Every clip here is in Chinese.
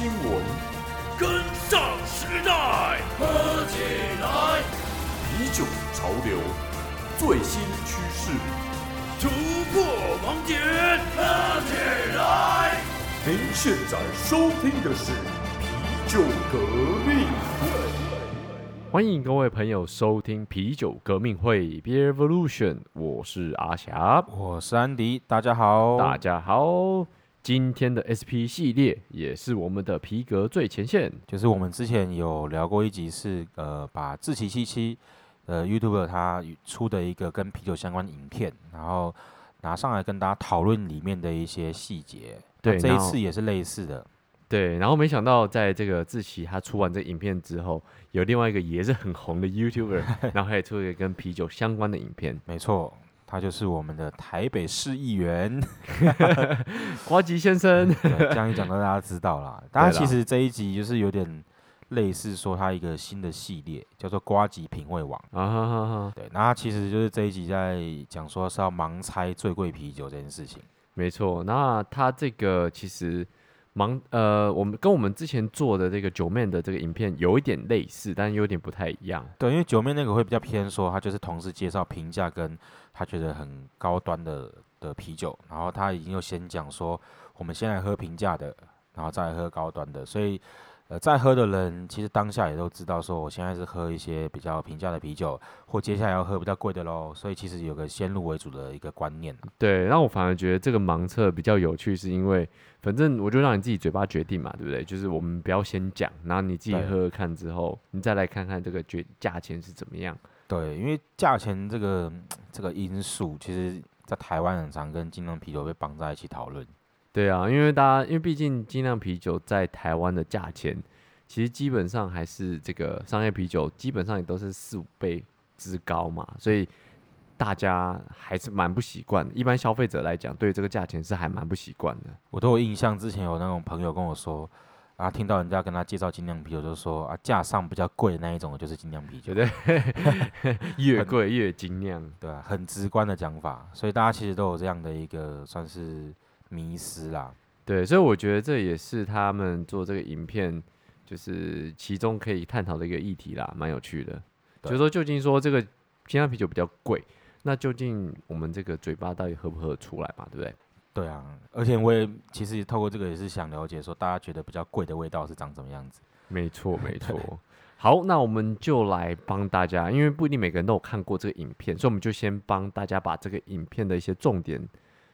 新闻，跟上时代，喝起来，啤酒潮流，最新趋势。突破盲点，喝起来。您现在收听的是啤酒革命。欢迎各位朋友收听啤酒革命会 Beer Evolution，我是阿霞，我是安迪，大家好，大家好。今天的 SP 系列也是我们的皮革最前线，就是我们之前有聊过一集，是呃把志奇七七呃 YouTube 他出的一个跟啤酒相关的影片，然后拿上来跟大家讨论里面的一些细节。对，这一次也是类似的。对，然后没想到在这个志奇他出完这影片之后，有另外一个也是很红的 YouTuber，然后还出一个跟啤酒相关的影片。没错。他就是我们的台北市议员 瓜吉先生。这样一讲，大家知道了。大家其实这一集就是有点类似说他一个新的系列，叫做瓜吉品味王啊。对，那他其实就是这一集在讲说是要盲猜最贵啤酒这件事情。没错，那他这个其实。盲呃，我们跟我们之前做的这个九面的这个影片有一点类似，但有点不太一样。对，因为九面那个会比较偏说，他就是同时介绍评价跟他觉得很高端的的啤酒，然后他已经又先讲说，我们先来喝平价的，然后再来喝高端的，所以。呃，在喝的人其实当下也都知道，说我现在是喝一些比较平价的啤酒，或接下来要喝比较贵的喽。所以其实有个先入为主的一个观念。对，那我反而觉得这个盲测比较有趣，是因为反正我就让你自己嘴巴决定嘛，对不对？就是我们不要先讲，然后你自己喝喝看之后，你再来看看这个决价钱是怎么样。对，因为价钱这个这个因素，其实在台湾很常跟精酿啤酒被绑在一起讨论。对啊，因为大家因为毕竟精酿啤酒在台湾的价钱，其实基本上还是这个商业啤酒基本上也都是四五倍之高嘛，所以大家还是蛮不习惯。一般消费者来讲，对这个价钱是还蛮不习惯的。我都有印象，之前有那种朋友跟我说，啊，听到人家跟他介绍精酿啤酒，就说啊，架上比较贵的那一种就是精酿啤酒，对，越贵越精酿，对啊，很直观的讲法，所以大家其实都有这样的一个算是。迷失啦，对，所以我觉得这也是他们做这个影片，就是其中可以探讨的一个议题啦，蛮有趣的。就是说，究竟说这个精酿啤酒比较贵，那究竟我们这个嘴巴到底喝不喝得出来嘛？对不对？对啊，而且我也其实透过这个也是想了解，说大家觉得比较贵的味道是长什么样子。没错，没 错。好，那我们就来帮大家，因为不一定每个人都有看过这个影片，所以我们就先帮大家把这个影片的一些重点。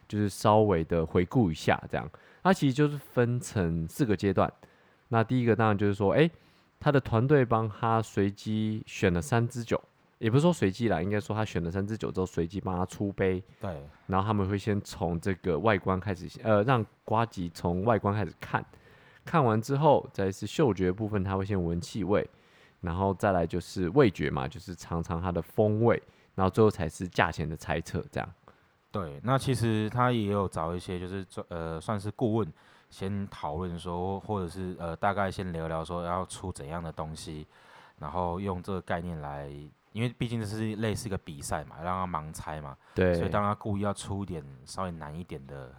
就是稍微的回顾一下，这样，它其实就是分成四个阶段。那第一个当然就是说，哎，他的团队帮他随机选了三支酒，也不是说随机啦，应该说他选了三支酒之后，随机帮他出杯。对。然后他们会先从这个外观开始，呃，让瓜吉从外观开始看，看完之后，再是嗅觉部分，他会先闻气味，然后再来就是味觉嘛，就是尝尝它的风味，然后最后才是价钱的猜测，这样。对，那其实他也有找一些，就是呃，算是顾问，先讨论说，或者是呃，大概先聊聊说要出怎样的东西，然后用这个概念来，因为毕竟这是类似一个比赛嘛，让他盲猜嘛，对，所以当他故意要出一点稍微难一点的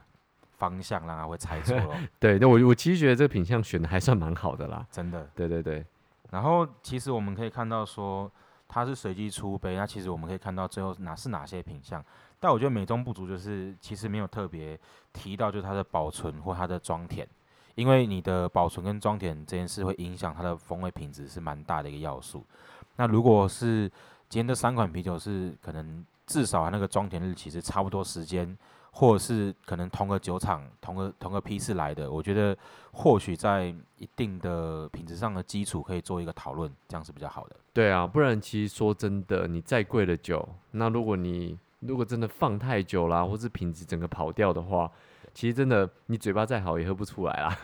方向，让他会猜错。对，那我我其实觉得这个品相选的还算蛮好的啦，真的。对对对，然后其实我们可以看到说，它是随机出杯，那其实我们可以看到最后哪是哪些品相。但我觉得美中不足就是，其实没有特别提到，就是它的保存或它的装填，因为你的保存跟装填这件事会影响它的风味品质，是蛮大的一个要素。那如果是今天这三款啤酒是可能至少那个装填日期是差不多时间，或者是可能同个酒厂、同个同个批次来的，我觉得或许在一定的品质上的基础可以做一个讨论，这样是比较好的。对啊，不然其实说真的，你再贵的酒，那如果你如果真的放太久啦，或是品质整个跑掉的话，其实真的你嘴巴再好也喝不出来啦，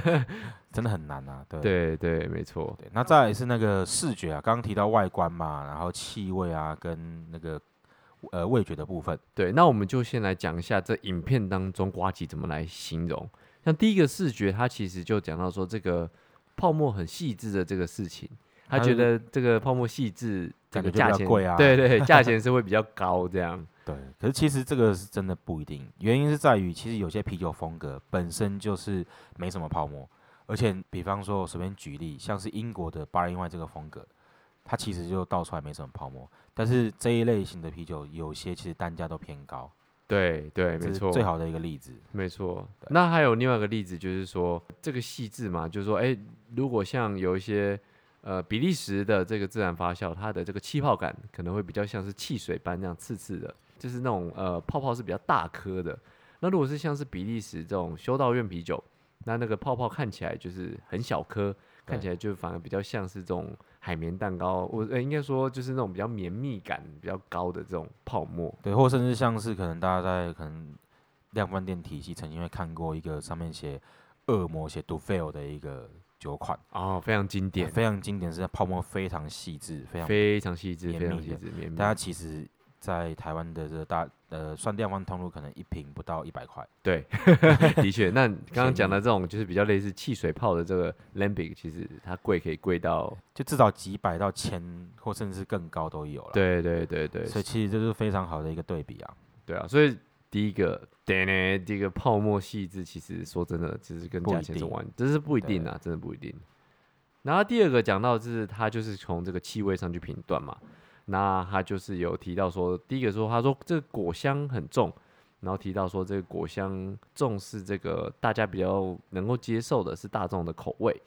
真的很难啊。对对对，没错。对，那再来是那个视觉啊，刚刚提到外观嘛，然后气味啊，跟那个呃味觉的部分。对，那我们就先来讲一下这影片当中瓜吉怎么来形容。像第一个视觉，它其实就讲到说这个泡沫很细致的这个事情。他觉得这个泡沫细致，这个价钱贵啊，对对，价钱是会比较高这样。对，可是其实这个是真的不一定，原因是在于其实有些啤酒风格本身就是没什么泡沫，而且比方说我随便举例，像是英国的八零外这个风格，它其实就倒出来没什么泡沫，但是这一类型的啤酒有些其实单价都偏高，对对，没错，最好的一个例子。没错。那还有另外一个例子，就是说这个细致嘛，就是说，哎，如果像有一些呃比利时的这个自然发酵，它的这个气泡感可能会比较像是汽水般那样刺刺的，就是那种呃泡泡是比较大颗的。那如果是像是比利时这种修道院啤酒，那那个泡泡看起来就是很小颗，看起来就反而比较像是这种海绵蛋糕，我呃应该说就是那种比较绵密感比较高的这种泡沫。对，或甚至像是可能大家在可能量贩店体系曾经会看过一个上面写恶魔写 d u f e l 的一个酒款，哦，非常经典，非常经典，是泡沫非常细致，非常非常细致，非常细致，大家其实，在台湾的这个大呃算量贩通路，可能一瓶不到一百块。对，的确。那刚刚讲的这种就是比较类似汽水泡的这个 lambic，其实它贵可以贵到，就至少几百到千，或甚至更高都有了。，对对对对，所以其实这是非常好的一个对比啊。对啊，所以第一个，对呢，这个泡沫细致，其实说真的，其实跟价钱是完，这是不一定啊，真的不一定。然后第二个讲到就是它就是从这个气味上去评断嘛，那他就是有提到说，第一个说他说这个果香很重，然后提到说这个果香重视这个大家比较能够接受的是大众的口味，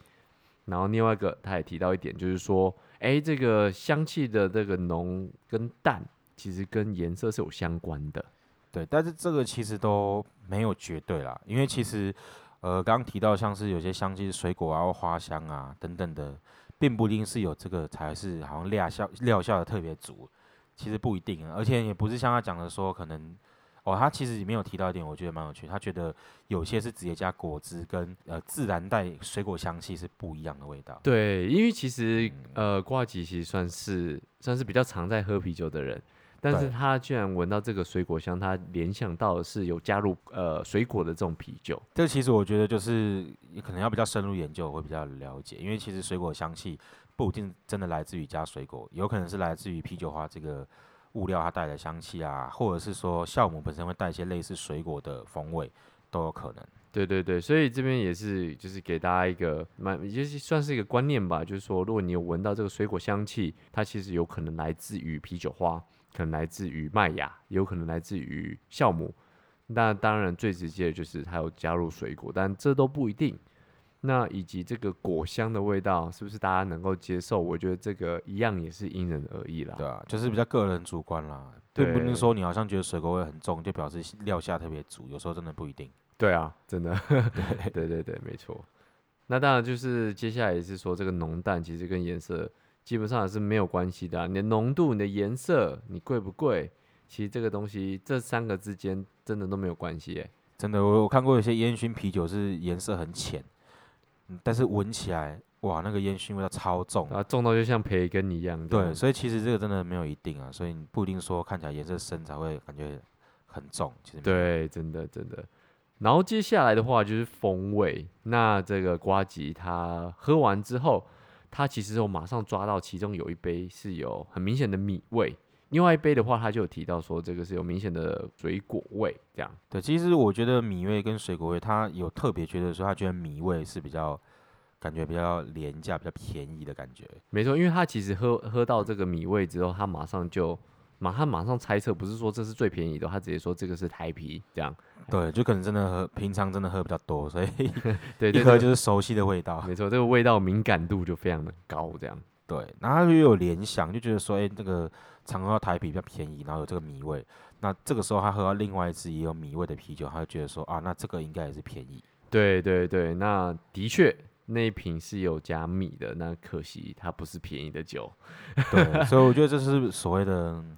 然后另外一个他也提到一点就是说，哎，这个香气的这个浓跟淡其实跟颜色是有相关的。对，但是这个其实都没有绝对啦，因为其实呃刚刚提到像是有些香气，水果啊或花香啊等等的，并不一定是有这个才是好像料效料效的特别足，其实不一定啊，而且也不是像他讲的说可能。哦，他其实里面有提到一点，我觉得蛮有趣。他觉得有些是直接加果汁跟呃自然带水果香气是不一样的味道。对，因为其实呃，瓜吉其实算是算是比较常在喝啤酒的人，但是他居然闻到这个水果香，他联想到的是有加入呃水果的这种啤酒。这其实我觉得就是可能要比较深入研究，会比较了解，因为其实水果香气不一定真的来自于加水果，有可能是来自于啤酒花这个物料它带来的香气啊，或者是说酵母本身会带一些类似水果的风味，都有可能。对对对，所以这边也是就是给大家一个蛮，也就是算是一个观念吧，就是说，如果你有闻到这个水果香气，它其实有可能来自于啤酒花，可能来自于麦芽，也有可能来自于酵母。那当然最直接的就是它有加入水果，但这都不一定。那以及这个果香的味道是不是大家能够接受？我觉得这个一样也是因人而异啦。对啊，就是比较个人主观啦，并不能说你好像觉得水果味很重，就表示料下特别足，有时候真的不一定。对啊，真的，对对对，没错。那当然就是接下来也是说，这个浓淡其实跟颜色基本上也是没有关系的啊、你的浓度、你的颜色、你贵不贵，其实这个东西这三个之间真的都没有关系耶。真的，我我看过有些烟熏啤酒是颜色很浅，嗯但是闻起来哇，那个烟熏味道超重。然后重到就像培根一样。对，所以其实这个真的没有一定啊，所以你不一定说看起来颜色深才会感觉很重，其实对，真的真的。然后接下来的话就是风味，那这个瓜吉他喝完之后，他其实我马上抓到其中有一杯是有很明显的米味，另外一杯的话他就有提到说这个是有明显的水果味，这样。对，其实我觉得米味跟水果味，他有特别觉得说，他觉得米味是比较感觉比较廉价、比较便宜的感觉。没错，因为他其实喝喝到这个米味之后，他马上就马他马上猜测，不是说这是最便宜的，他直接说这个是台啤，这样。对，就可能真的喝平常真的喝比较多，所以对 一喝就是熟悉的味道。没错，这个味道敏感度就非常的高，这样。对，然后他就有联想，就觉得说，哎、这个常喝到台啤比较便宜，然后有这个米味。那这个时候他喝到另外一支也有米味的啤酒，他就觉得说，啊，那这个应该也是便宜。对对对，那的确那一瓶是有加米的，那可惜它不是便宜的酒。对，所以我觉得这是 所谓的，嗯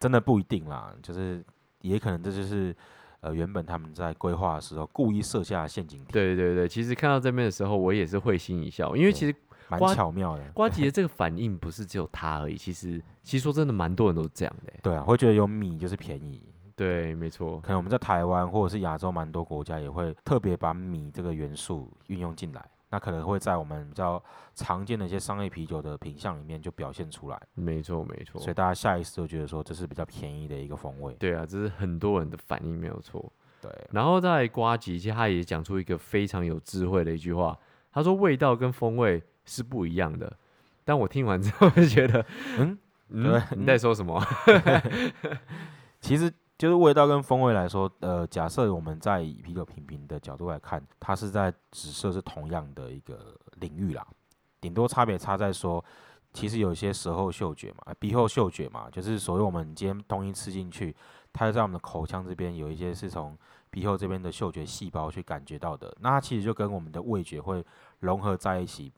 真的不一定啦，就是也可能这就是呃原本他们在规划的时候故意设下的陷阱题，对对对，其实看到这边的时候，我也是会心一笑，因为其实蛮巧妙的。瓜吉的 这个反应不是只有他而已，其实其实说真的，蛮多人都是这样的欸。对啊，会觉得有米就是便宜。对，没错。可能我们在台湾或者是亚洲蛮多国家也会特别把米这个元素运用进来，那可能会在我们比较常见的一些商业啤酒的品相里面就表现出来，没错，没错所以。大家下意识都觉得说这是比较便宜的一个风味。对啊，这是很多人的反应，没有错。对，然后在瓜吉，其实他也讲出一个非常有智慧的一句话，他他说味道跟风味是不一样的。但我听完之后就 觉得，嗯，嗯对，你在说什么？其实就是味道跟风味来说，呃，假设我们在以啤酒品评的角度来看，它是在紫色是同样的一个领域啦，顶多差别差在说，其实有些舌后嗅觉嘛，鼻后嗅觉嘛，就是所谓我们今天东西吃进去，它在我们的口腔这边有一些是从鼻后这边的嗅觉细胞去感觉到的，那它其实就跟我们的味觉会融合在一起，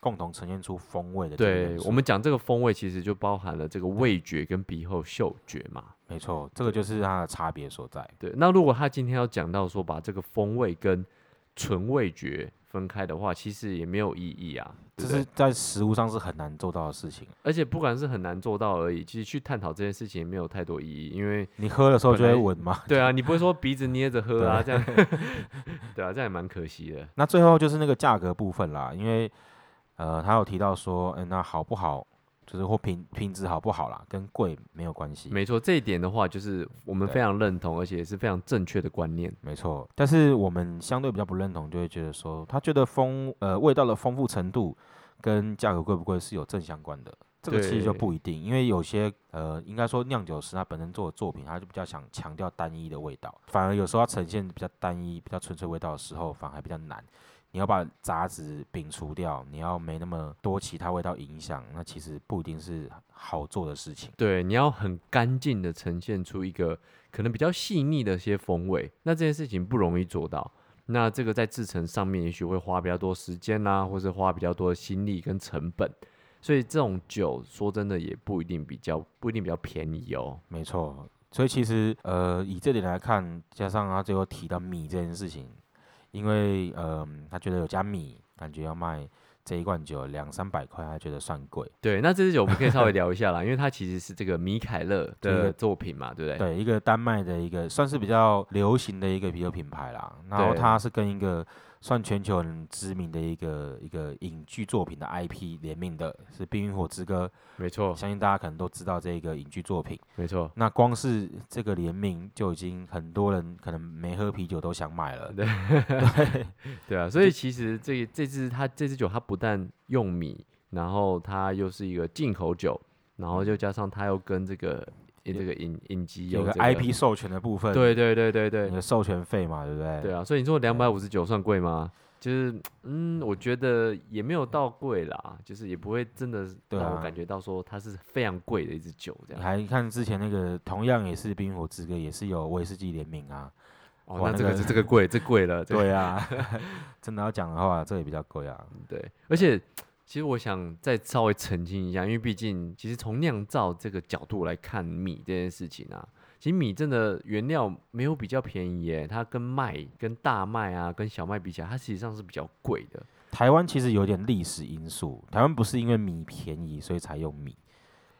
共同呈现出风味的对我们讲这个风味，其实就包含了这个味觉跟鼻后嗅觉嘛。没错，这个就是它的差别所在。对，那如果他今天要讲到说把这个风味跟纯味觉分开的话，其实也没有意义啊。这是在食物上是很难做到的事情。而且不管是很难做到而已，其实去探讨这件事情也没有太多意义，因为你喝的时候就会闻嘛。对啊，你不会说鼻子捏着喝啊，这样，对啊，这样也蛮可惜的。那最后就是那个价格部分啦，因为呃，他有提到说，嗯、那好不好，就是或品品质好不好啦，跟贵没有关系。没错，这一点的话，就是我们非常认同，而且也是非常正确的观念。没错，但是我们相对比较不认同，就会觉得说，他觉得丰呃味道的丰富程度跟价格贵不贵是有正相关的。这个其实就不一定，因为有些呃，应该说酿酒师他本身做的作品，他就比较想强调单一的味道，反而有时候要呈现比较单一、比较纯粹味道的时候，反而还比较难。你要把杂质摒除掉，你要没那么多其他味道影响，那其实不一定是好做的事情。对，你要很干净的呈现出一个可能比较细腻的一些风味，那这件事情不容易做到。那这个在制成上面，也许会花比较多时间啦、或是花比较多的心力跟成本。所以这种酒，说真的也不一定比较不一定比较便宜哦。没错，所以其实呃，以这点来看，加上他最后提到米这件事情，因为呃，他觉得有加米，感觉要卖这一罐酒两三百块，他觉得算贵。对，那这支酒我们可以稍微聊一下啦，因为它其实是这个米凯勒 的一个作品嘛，对不对？对，一个丹麦的一个算是比较流行的一个啤酒品牌啦，然后它是跟一个算全球很知名的一个一个影剧作品的 IP 联名的，是《冰与火之歌》，没错，相信大家可能都知道这个影剧作品。没错。那光是这个联名就已经很多人可能没喝啤酒都想买了。对对啊，所以其实这这支它这支酒，它不但用米，然后它又是一个进口酒，然后就加上它又跟这个这个影影集有个这个 IP 授权的部分，对对对对对你的授权费嘛，对不对？对啊，所以你说两百五十九算贵吗？就是嗯，我觉得也没有到贵啦，就是也不会真的让我感觉到说它是非常贵的一支酒这你样。还看之前那个同样也是《冰与火之歌》，也是有威士忌联名啊。哦，那这个哇那个这这个贵，这贵了。这个对啊，真的要讲的话，这也比较贵啊。对，而且其实我想再稍微澄清一下，因为毕竟其实从酿造这个角度来看米这件事情啊，其实米真的原料没有比较便宜耶，它跟麦、跟大麦啊、跟小麦比起来，它实际上是比较贵的。台湾其实有点历史因素，台湾不是因为米便宜所以才用米，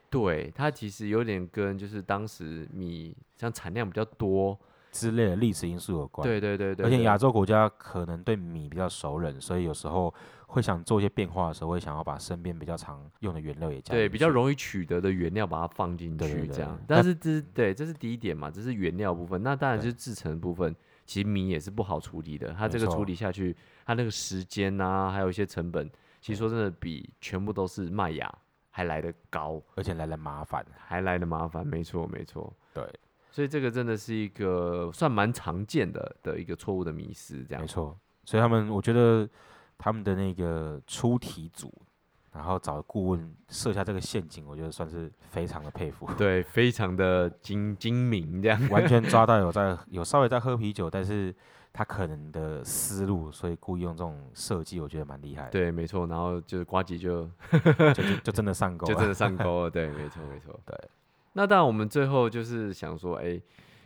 对，它其实有点跟就是当时米像产量比较多，之类的历史因素有关。对对对对，而且亚洲国家可能对米比较熟稔，所以有时候会想做一些变化的时候，会想要把身边比较常用的原料也加对比较容易取得的原料把它放进去这样，但但是这是对这是第一点嘛，这是原料部分，那当然就是制成的部分，其实米也是不好处理的，它这个处理下去，它那个时间啊，还有一些成本，其实说真的比全部都是麦芽还来得高，而且来的麻烦。还来得麻烦，没错没错，对，所以这个真的是一个算蛮常见的的一个错误的迷思，这样没错。所以他们，我觉得他们的那个出题组，然后找顾问设下这个陷阱，我觉得算是非常的佩服。对，非常的精精明这样。完全抓到 有在有稍微在喝啤酒，但是他可能的思路，所以故意用这种设计，我觉得蛮厉害的。对，没错，然后就是瓜吉就就就就真的上钩了。就真的上钩了，对，没错没错。对，那当然我们最后就是想说，哎、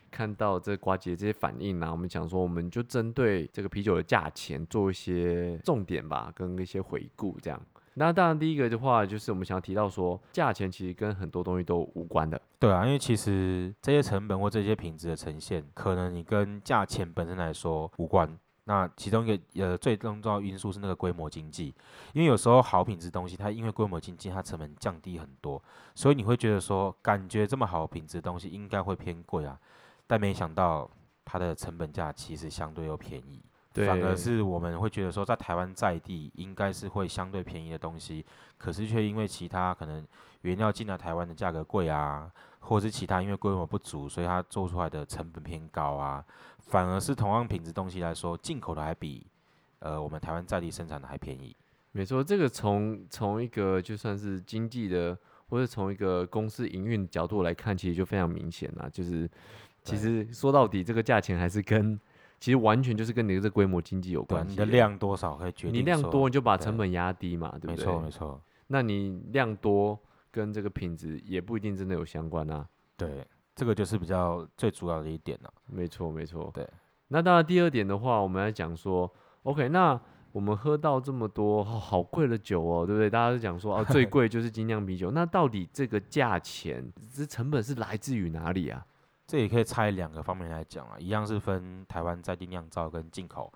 看到这瓜姐这些反应啊，我们想说，我们就针对这个啤酒的价钱做一些重点吧，跟一些回顾这样。那当然，第一个的话就是我们想要提到说，价钱其实跟很多东西都无关的。对啊，因为其实这些成本或这些品质的呈现，可能你跟价钱本身来说无关。那其中一个呃最重要因素是那个规模经济，因为有时候好品质东西，它因为规模经济，它成本降低很多，所以你会觉得说，感觉这么好品质东西应该会偏贵啊，但没想到它的成本价其实相对又便宜，反而是我们会觉得说，在台湾在地应该是会相对便宜的东西，可是却因为其他可能原料进来台湾的价格贵啊，或者是其他因为规模不足，所以它做出来的成本偏高啊，反而是同样品质东西来说，进口的还比呃我们台湾在地生产的还便宜。没错，这个从从一个就算是经济的，或者从一个公司营运角度来看，其实就非常明显啦。就是其实说到底，这个价钱还是跟其实完全就是跟你的这规模经济有关系。你的，量多少可以决定你量多你就把成本压低嘛，对没不对？错没错，那你量多跟这个品质也不一定真的有相关啊。对，这个就是比较最主要的一点了。没错，没错。对。那当然，第二点的话，我们来讲说，OK，那我们喝到这么多、哦好贵的酒哦，对不对？大家都讲说，哦，最贵就是精酿啤酒。那到底这个价钱，这成本是来自于哪里啊？这也可以拆两个方面来讲啊，一样是分台湾在地酿造跟进口。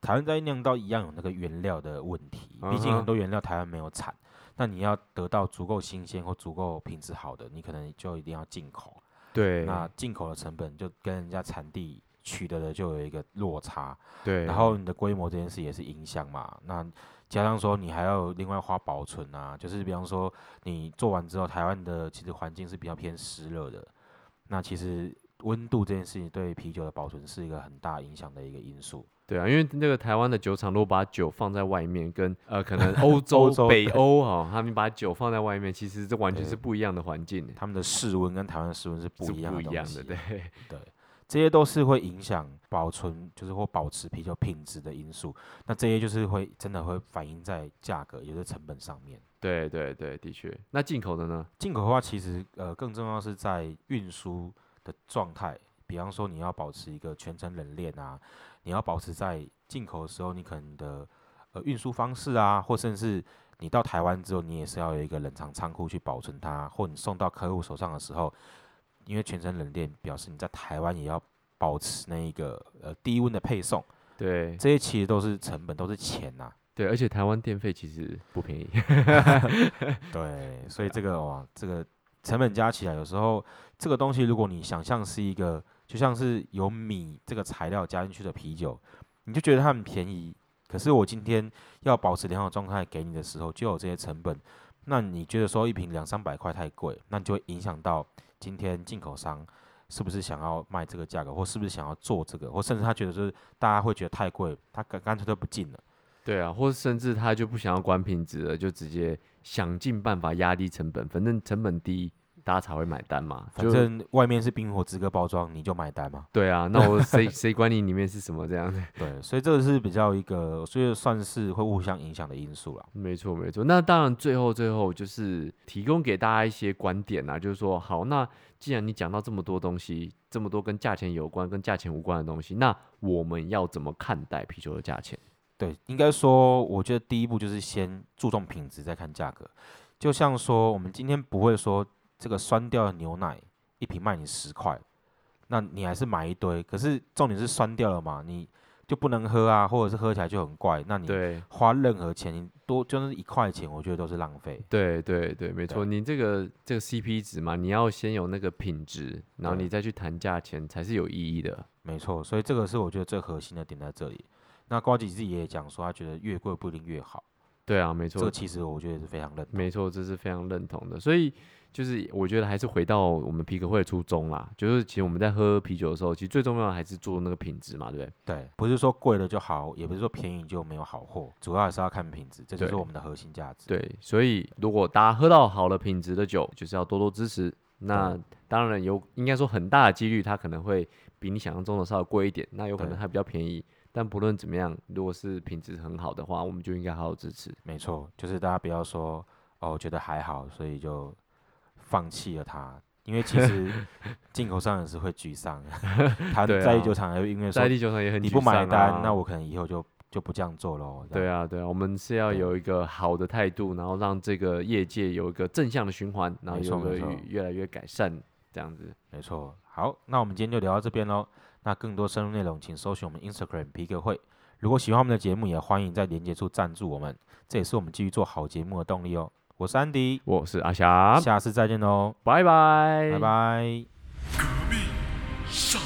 台湾在地酿造一样有那个原料的问题，毕竟很多原料台湾没有产，那你要得到足够新鲜或足够品质好的，你可能就一定要进口。对，那进口的成本就跟人家产地取得的就有一个落差，对，然后你的规模这件事也是影响嘛。那加上说你还要另外花保存啊，就是比方说你做完之后，台湾的其实环境是比较偏湿热的，那其实温度这件事情对啤酒的保存是一个很大影响的一个因素。对啊，因为那个台湾的酒厂如果把酒放在外面，跟呃可能 欧洲、洲北欧哈、他们把酒放在外面，其实这完全是不一样的环境，他们的室温跟台湾的室温是不一样不一样的，对。对，这些都是会影响保存，就是或保持啤酒品质的因素。那这些就是会真的会反映在价格，也就是成本上面。对对对，的确。那进口的呢？进口的话，其实呃更重要是在运输的状态，比方说你要保持一个全程冷链啊，你要保持在进口的时候，你可能的呃运输方式啊，或甚至你到台湾之后，你也是要有一个冷藏仓库去保存它，或你送到客户手上的时候，因为全程冷链表示你在台湾也要保持那一个呃低温的配送，对这些其实都是成本，都是钱呐、对，而且台湾电费其实不便宜。对，所以这个哇，这个成本加起来，有时候这个东西，如果你想象是一个，就像是有米这个材料加进去的啤酒，你就觉得它很便宜。可是我今天要保持良好状态给你的时候，就有这些成本。那你觉得说一瓶两三百块太贵，那就会影响到今天进口商是不是想要卖这个价格，或是不是想要做这个，或甚至他觉得是大家会觉得太贵，他干干脆都不进了。对啊，或甚至他就不想要管品质了，就直接想尽办法压低成本，反正成本低，大家才会买单嘛。反正外面是冰火之歌包装，你就买单嘛。对啊，那我谁 谁管你里面是什么这样子？对，所以这个是比较一个，所以算是会互相影响的因素啦。没错没错。那当然，最后最后就是提供给大家一些观点啊，就是说，好，那既然你讲到这么多东西，这么多跟价钱有关、跟价钱无关的东西，那我们要怎么看待啤酒的价钱？对，应该说，我觉得第一步就是先注重品质，再看价格。就像说，我们今天不会说这个酸掉的牛奶一瓶卖你十块，那你还是买一堆。可是重点是酸掉了嘛，你就不能喝啊，或者是喝起来就很怪。那你对花任何钱，你多就是一块钱，我觉得都是浪费。对对对，没错，你这个这个 CP 值嘛，你要先有那个品质，然后你再去谈价钱才是有意义的。没错，所以这个是我觉得最核心的点在这里。那瓜吉自己也讲说，他觉得越贵不一定越好。对啊，没错这个，其实我觉得是非常认同。没错，这是非常认同的。所以就是我觉得还是回到我们啤酒会的初衷啦，就是其实我们在喝啤酒的时候，其实最重要的还是做那个品质嘛，对不对？对，不是说贵了就好，也不是说便宜就没有好货，主要还是要看品质，这就是我们的核心价值。对，所以如果大家喝到好的品质的酒，就是要多多支持。那当然有，应该说很大的几率，它可能会比你想象中的稍微贵一点，那有可能对它比较便宜。但不论怎么样，如果是品质很好的话，我们就应该好好支持。没错，就是大家不要说哦，觉得还好，所以就放弃了它。因为其实进口商也是会沮丧，他在地酒厂因为说在地球上也很你不买单，啊那我可能以后就就不这样做喽。对啊，对啊，我们是要有一个好的态度，然后让这个业界有一个正向的循环，然后有个越来越改善，这样子。没错。好，那我们今天就聊到这边喽。那更多深入内容，请搜寻我们 Instagram 皮革会。如果喜欢我们的节目，也欢迎在连接处赞助我们，这也是我们继续做好节目的动力哦。我是安迪，我是阿霞，下次再见喽，拜拜，拜拜。革命尚